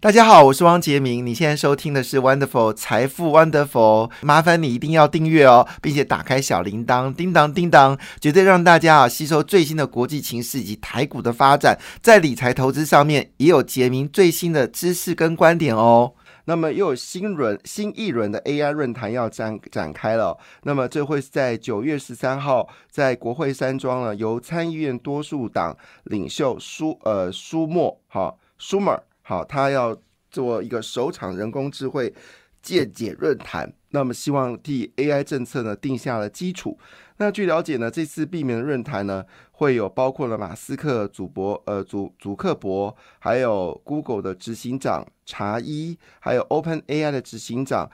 大家好，我是汪杰明。你现在收听的是 Wonderful 财富 Wonderful，麻烦你一定要订阅哦，并且打开小铃铛，叮当叮当，绝对让大家啊吸收最新的国际情势以及台股的发展，在理财投资上面也有杰明最新的知识跟观点哦。那么又有新轮新一轮的 AI 论坛要展展开了，那么这会是在九月十三号在国会山庄呢，由参议院多数党领袖舒呃舒默哈舒默。好，他要做一个首场人工智慧见解论坛，那么希望替 AI 政策呢定下了基础。那据了解呢，这次避免的论坛呢，会有包括了马斯克、祖博、呃祖祖克伯，还有 Google 的执行长查伊，还有 OpenAI 的执行长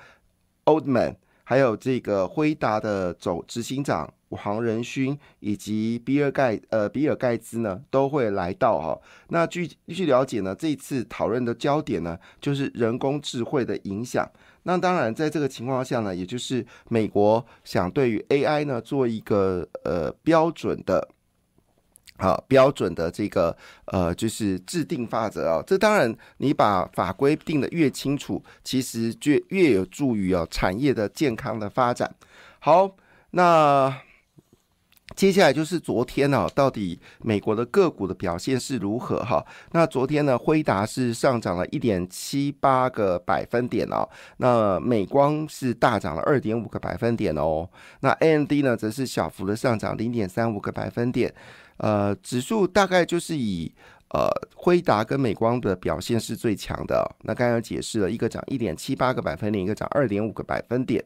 Oldman，还有这个辉达的总执行长。黄仁勋以及比尔盖呃比尔盖茨呢都会来到哈。那据据了解呢，这次讨论的焦点呢就是人工智慧的影响。那当然，在这个情况下呢，也就是美国想对于 AI 呢做一个呃标准的，好标准的这个呃就是制定法则啊。这当然，你把法规定的越清楚，其实就越有助于啊产业的健康的发展。好，那。接下来就是昨天呢，到底美国的个股的表现是如何哈？那昨天呢，辉达是上涨了一点七八个百分点哦，那美光是大涨了二点五个百分点哦，那 AMD 呢则是小幅的上涨零点三五个百分点，呃，指数大概就是以呃辉达跟美光的表现是最强的。那刚刚解释了一个涨一点七八个百分点，一个涨二点五个百分点，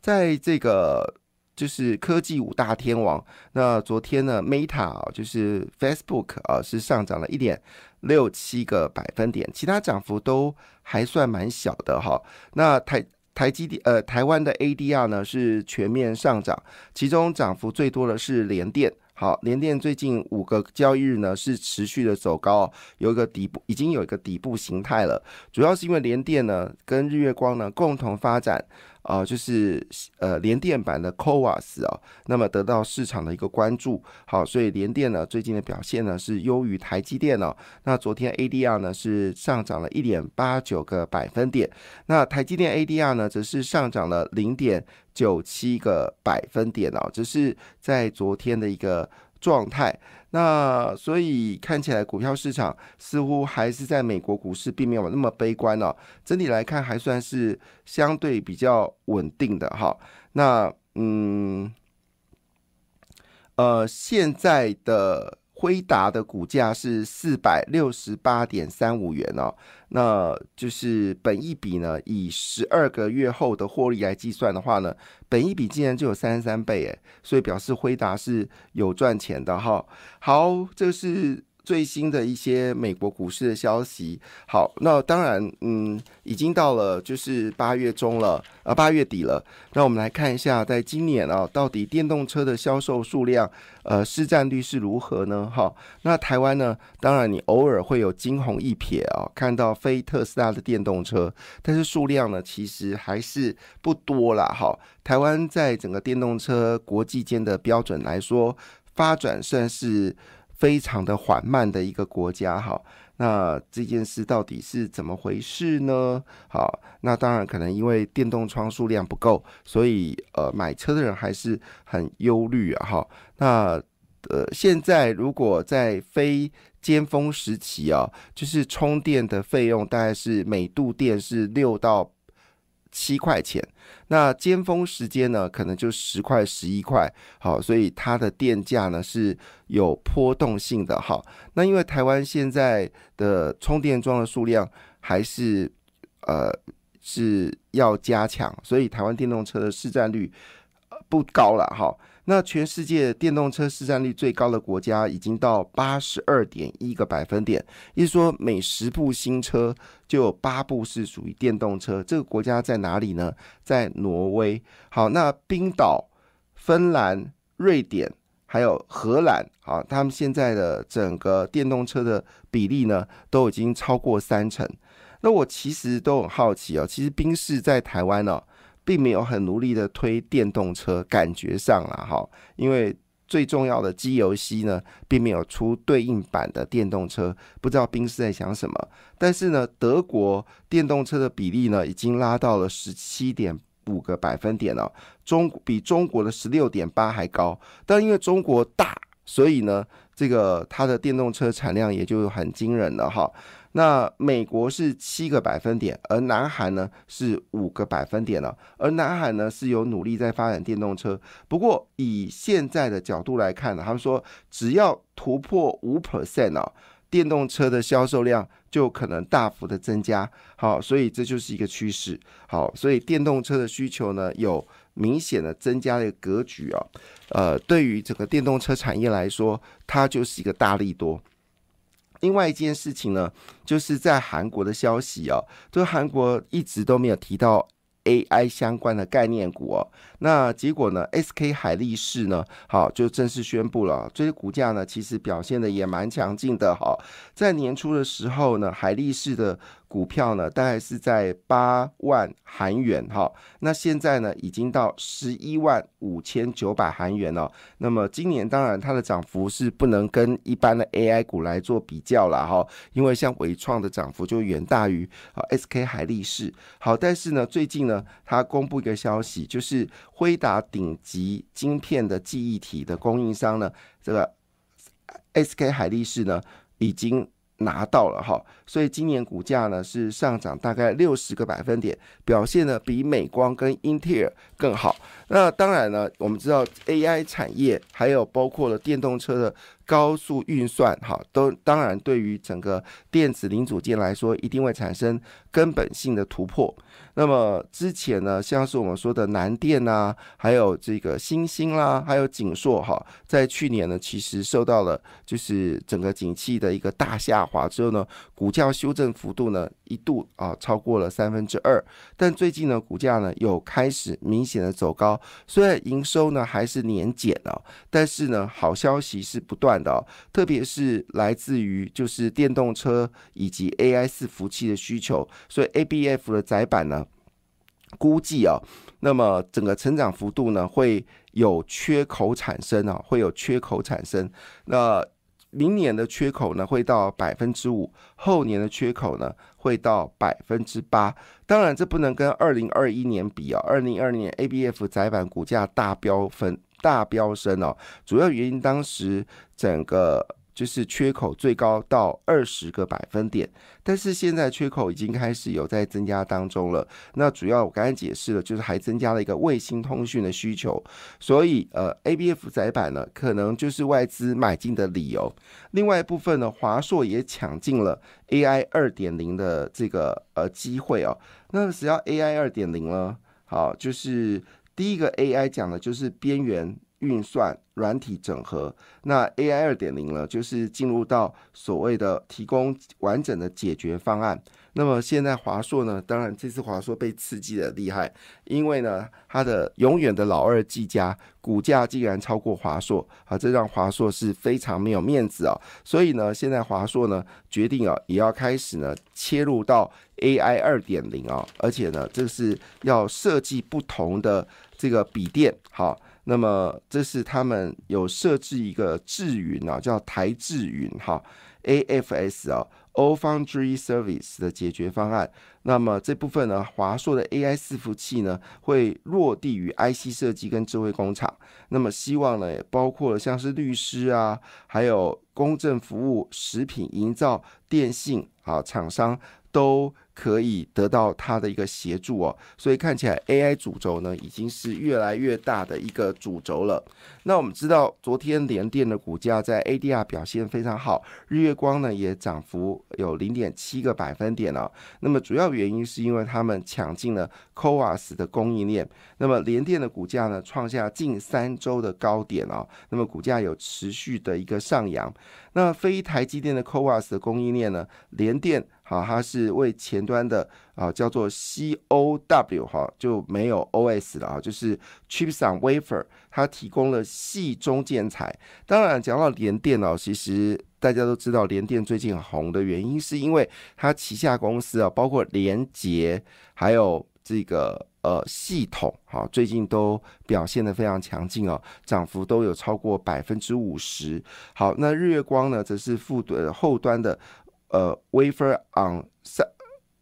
在这个。就是科技五大天王，那昨天呢，Meta，就是 Facebook 啊，是上涨了一点六七个百分点，其他涨幅都还算蛮小的哈。那台台积电呃，台湾的 ADR 呢是全面上涨，其中涨幅最多的是联电。好，联电最近五个交易日呢是持续的走高，有一个底部已经有一个底部形态了，主要是因为联电呢跟日月光呢共同发展。啊，就是呃联电版的 c o a s 啊，那么得到市场的一个关注。好，所以联电呢最近的表现呢是优于台积电哦。那昨天 ADR 呢是上涨了一点八九个百分点，那台积电 ADR 呢则是上涨了零点九七个百分点哦，这是在昨天的一个状态。那所以看起来股票市场似乎还是在美国股市并没有那么悲观哦，整体来看还算是相对比较稳定的哈。那嗯，呃，现在的。辉达的股价是四百六十八点三五元哦，那就是本一笔呢，以十二个月后的获利来计算的话呢，本一笔竟然就有三十三倍诶，所以表示辉达是有赚钱的哈。好，这是。最新的一些美国股市的消息，好，那当然，嗯，已经到了就是八月中了，呃，八月底了。那我们来看一下，在今年啊，到底电动车的销售数量，呃，市占率是如何呢？哈，那台湾呢，当然你偶尔会有惊鸿一瞥啊，看到非特斯拉的电动车，但是数量呢，其实还是不多啦。哈，台湾在整个电动车国际间的标准来说，发展算是。非常的缓慢的一个国家，哈，那这件事到底是怎么回事呢？好，那当然可能因为电动窗数量不够，所以呃买车的人还是很忧虑啊，哈。那呃现在如果在非尖峰时期啊，就是充电的费用大概是每度电是六到。七块钱，那尖峰时间呢，可能就十块、十一块，好，所以它的电价呢是有波动性的，哈。那因为台湾现在的充电桩的数量还是呃是要加强，所以台湾电动车的市占率不高了，哈。那全世界电动车市占率最高的国家已经到八十二点一个百分点，也就是说每十部新车就有八部是属于电动车。这个国家在哪里呢？在挪威。好，那冰岛、芬兰、瑞典还有荷兰，啊，他们现在的整个电动车的比例呢，都已经超过三成。那我其实都很好奇哦，其实冰室在台湾呢，并没有很努力的推电动车，感觉上了哈，因为最重要的机油系呢，并没有出对应版的电动车，不知道宾士在想什么。但是呢，德国电动车的比例呢，已经拉到了十七点。五个百分点哦，中比中国的十六点八还高，但因为中国大，所以呢，这个它的电动车产量也就很惊人了哈。那美国是七个百分点，而南韩呢是五个百分点了，而南韩呢是有努力在发展电动车，不过以现在的角度来看呢，他们说只要突破五 percent 啊。电动车的销售量就可能大幅的增加，好，所以这就是一个趋势，好，所以电动车的需求呢有明显的增加的一个格局啊，呃，对于整个电动车产业来说，它就是一个大利多。另外一件事情呢，就是在韩国的消息啊，这个韩国一直都没有提到。AI 相关的概念股哦，那结果呢？SK 海力士呢，好就正式宣布了，这些股价呢，其实表现的也蛮强劲的哈。在年初的时候呢，海力士的。股票呢，大概是在八万韩元哈，那现在呢，已经到十一万五千九百韩元了。那么今年当然它的涨幅是不能跟一般的 AI 股来做比较了哈，因为像伟创的涨幅就远大于啊 SK 海力士。好，但是呢，最近呢，它公布一个消息，就是辉达顶级晶片的记忆体的供应商呢，这个 SK 海力士呢，已经。拿到了哈，所以今年股价呢是上涨大概六十个百分点，表现呢比美光跟英特尔更好。那当然呢，我们知道 AI 产业还有包括了电动车的。高速运算，哈，都当然对于整个电子零组件来说，一定会产生根本性的突破。那么之前呢，像是我们说的南电呐，还有这个新兴啦，还有景硕，哈，在去年呢，其实受到了就是整个景气的一个大下滑之后呢，股价修正幅度呢一度啊超过了三分之二。但最近呢，股价呢又开始明显的走高，虽然营收呢还是年减了，但是呢，好消息是不断。的，特别是来自于就是电动车以及 AI 四服器的需求，所以 ABF 的窄板呢，估计啊，那么整个成长幅度呢会有缺口产生啊，会有缺口产生。那明年的缺口呢会到百分之五，后年的缺口呢会到百分之八。当然，这不能跟二零二一年比啊，二零二零年 ABF 窄板股价大飙分。大飙升哦，主要原因当时整个就是缺口最高到二十个百分点，但是现在缺口已经开始有在增加当中了。那主要我刚才解释了，就是还增加了一个卫星通讯的需求，所以呃，ABF 窄板呢，可能就是外资买进的理由。另外一部分呢，华硕也抢进了 AI 二点零的这个呃机会哦。那只要 AI 二点零呢，好就是。第一个 AI 讲的就是边缘运算、软体整合。那 AI 二点零呢，就是进入到所谓的提供完整的解决方案。那么现在华硕呢，当然这次华硕被刺激的厉害，因为呢，它的永远的老二技嘉股价竟然超过华硕啊，这让华硕是非常没有面子啊。所以呢，现在华硕呢决定啊，也要开始呢切入到 AI 二点零啊，而且呢，这是要设计不同的。这个笔电好，那么这是他们有设置一个智云啊，叫台智云哈，AFS 啊，O Foundry Service 的解决方案。那么这部分呢，华硕的 AI 伺服器呢，会落地于 IC 设计跟智慧工厂。那么希望呢，也包括了像是律师啊，还有公证服务、食品营造、电信啊厂商都。可以得到它的一个协助哦，所以看起来 AI 主轴呢已经是越来越大的一个主轴了。那我们知道，昨天联电的股价在 ADR 表现非常好，日月光呢也涨幅有零点七个百分点哦。那么主要原因是因为他们抢进了 CoWAS 的供应链。那么联电的股价呢创下近三周的高点哦，那么股价有持续的一个上扬。那非台积电的 CoWAS 的供应链呢，联电。好，它是为前端的啊叫做 COW 哈，就没有 OS 了啊，就是 Chips on Wafer，它提供了系中建材。当然，讲到联电哦，其实大家都知道联电最近红的原因，是因为它旗下公司啊，包括联捷还有这个呃系统，哈，最近都表现的非常强劲哦，涨幅都有超过百分之五十。好，那日月光呢，则是副的后端的。呃，waver on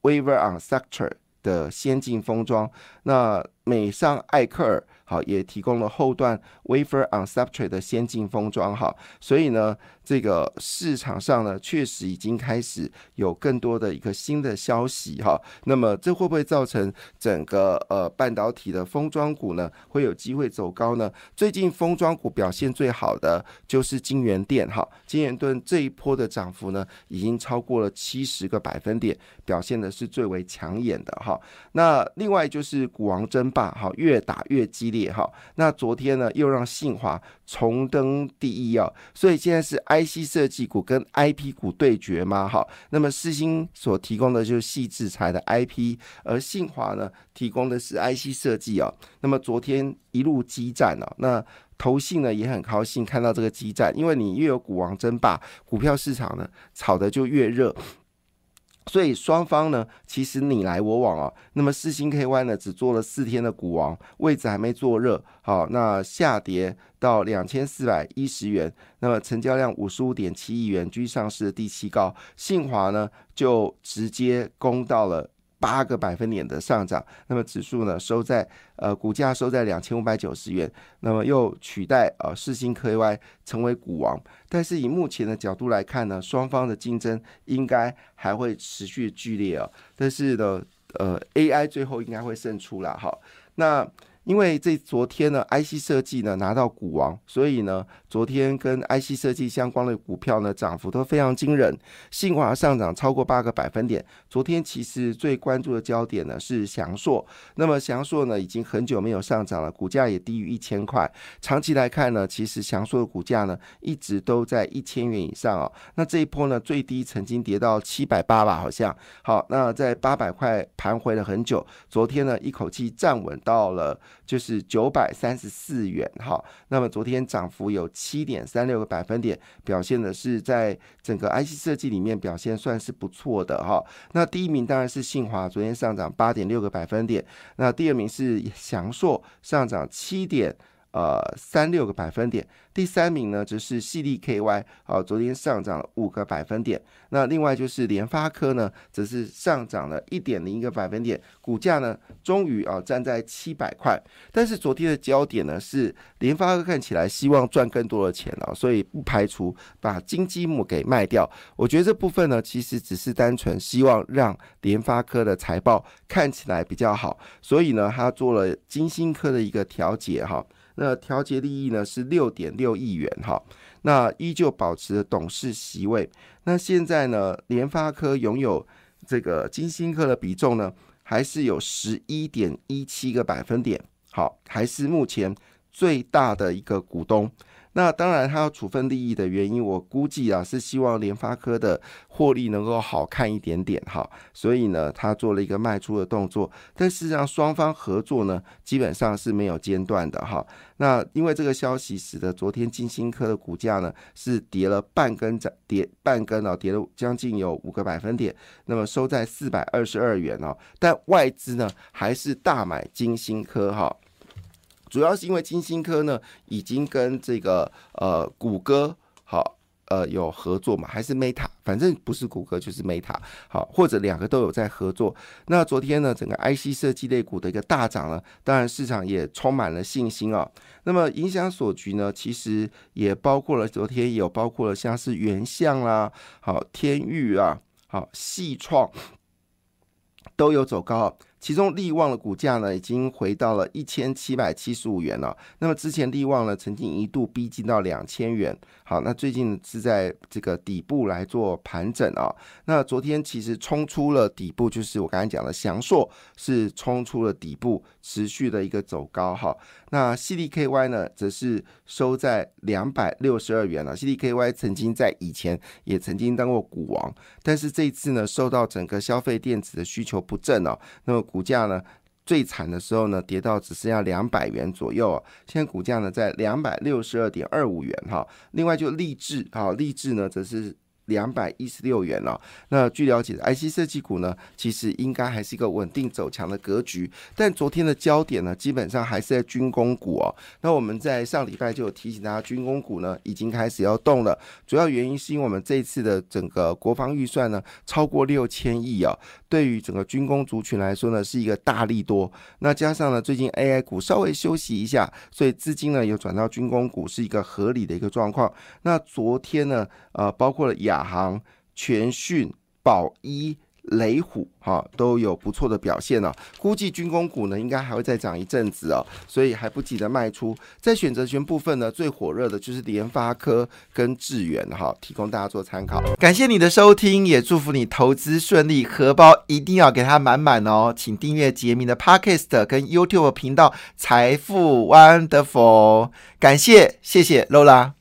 waver on structure 的先进封装，那美尚艾克尔。好，也提供了后段 wafer on substrate 的先进封装，哈，所以呢，这个市场上呢，确实已经开始有更多的一个新的消息，哈，那么这会不会造成整个呃半导体的封装股呢，会有机会走高呢？最近封装股表现最好的就是金源电，哈，金源盾这一波的涨幅呢，已经超过了七十个百分点，表现的是最为抢眼的，哈。那另外就是股王争霸，哈，越打越激烈。也好，那昨天呢又让信华重登第一啊，所以现在是 IC 设计股跟 IP 股对决吗？好，那么世星所提供的就是细制裁的 IP，而信华呢提供的是 IC 设计啊。那么昨天一路激战啊，那投信呢也很高兴看到这个激战，因为你越有股王争霸，股票市场呢炒的就越热。所以双方呢，其实你来我往啊。那么四星 KY 呢，只做了四天的股王，位置还没坐热。好，那下跌到两千四百一十元，那么成交量五十五点七亿元，居上市的第七高。信华呢，就直接攻到了。八个百分点的上涨，那么指数呢收在呃股价收在两千五百九十元，那么又取代呃世星 KY 成为股王。但是以目前的角度来看呢，双方的竞争应该还会持续剧烈啊。但是呢，呃 AI 最后应该会胜出了哈。那因为这昨天呢，IC 设计呢拿到股王，所以呢，昨天跟 IC 设计相关的股票呢涨幅都非常惊人，信华上涨超过八个百分点。昨天其实最关注的焦点呢是翔硕，那么翔硕呢已经很久没有上涨了，股价也低于一千块。长期来看呢，其实翔硕的股价呢一直都在一千元以上哦。那这一波呢最低曾经跌到七百八吧，好像好，那在八百块盘回了很久，昨天呢一口气站稳到了。就是九百三十四元哈，那么昨天涨幅有七点三六个百分点，表现的是在整个 IC 设计里面表现算是不错的哈。那第一名当然是信华，昨天上涨八点六个百分点。那第二名是祥硕，上涨七点呃三六个百分点。第三名呢，则是细粒 KY，好，昨天上涨了五个百分点。那另外就是联发科呢，则是上涨了一点零一个百分点，股价呢，终于啊站在七百块。但是昨天的焦点呢，是联发科看起来希望赚更多的钱啊，所以不排除把金积木给卖掉。我觉得这部分呢，其实只是单纯希望让联发科的财报看起来比较好，所以呢，他做了金星科的一个调节哈。那调节利益呢是六点六亿元哈，那依旧保持董事席位。那现在呢，联发科拥有这个金星科的比重呢，还是有十一点一七个百分点，好，还是目前最大的一个股东。那当然，他要处分利益的原因，我估计啊是希望联发科的获利能够好看一点点哈，所以呢，他做了一个卖出的动作。但事实上，双方合作呢基本上是没有间断的哈。那因为这个消息，使得昨天金星科的股价呢是跌了半根涨跌半根哦，跌了将近有五个百分点，那么收在四百二十二元哦。但外资呢还是大买金星科哈。主要是因为金星科呢，已经跟这个呃谷歌好呃有合作嘛，还是 Meta，反正不是谷歌就是 Meta 好，或者两个都有在合作。那昨天呢，整个 IC 设计类股的一个大涨呢，当然市场也充满了信心啊。那么影响所局呢，其实也包括了昨天也有包括了像是原相啦，好天域啊，好细创都有走高。其中利旺的股价呢已经回到了一千七百七十五元了。那么之前利旺呢曾经一度逼近到两千元，好，那最近是在这个底部来做盘整啊。那昨天其实冲出了底部，就是我刚才讲的翔硕是冲出了底部，持续的一个走高哈。那 CDKY 呢则是收在两百六十二元了。CDKY 曾经在以前也曾经当过股王，但是这一次呢受到整个消费电子的需求不振哦，那么股价呢最惨的时候呢跌到只剩下两百元左右，现在股价呢在两百六十二点二五元哈。另外就立志啊，立志呢则是。两百一十六元了。那据了解，IC 设计股呢，其实应该还是一个稳定走强的格局。但昨天的焦点呢，基本上还是在军工股哦。那我们在上礼拜就有提醒大家，军工股呢已经开始要动了。主要原因是因为我们这次的整个国防预算呢超过六千亿啊，对于整个军工族群来说呢是一个大力多。那加上呢最近 AI 股稍微休息一下，所以资金呢又转到军工股，是一个合理的一个状况。那昨天呢，呃，包括了亚。航、全讯、宝一、雷虎，哈，都有不错的表现呢。估计军工股呢，应该还会再涨一阵子哦，所以还不急着卖出。在选择权部分呢，最火热的就是联发科跟智源，哈，提供大家做参考。感谢你的收听，也祝福你投资顺利，荷包一定要给它满满哦。请订阅杰明的 Podcast 跟 YouTube 频道财富 Wonderful，感谢，谢谢 Lola。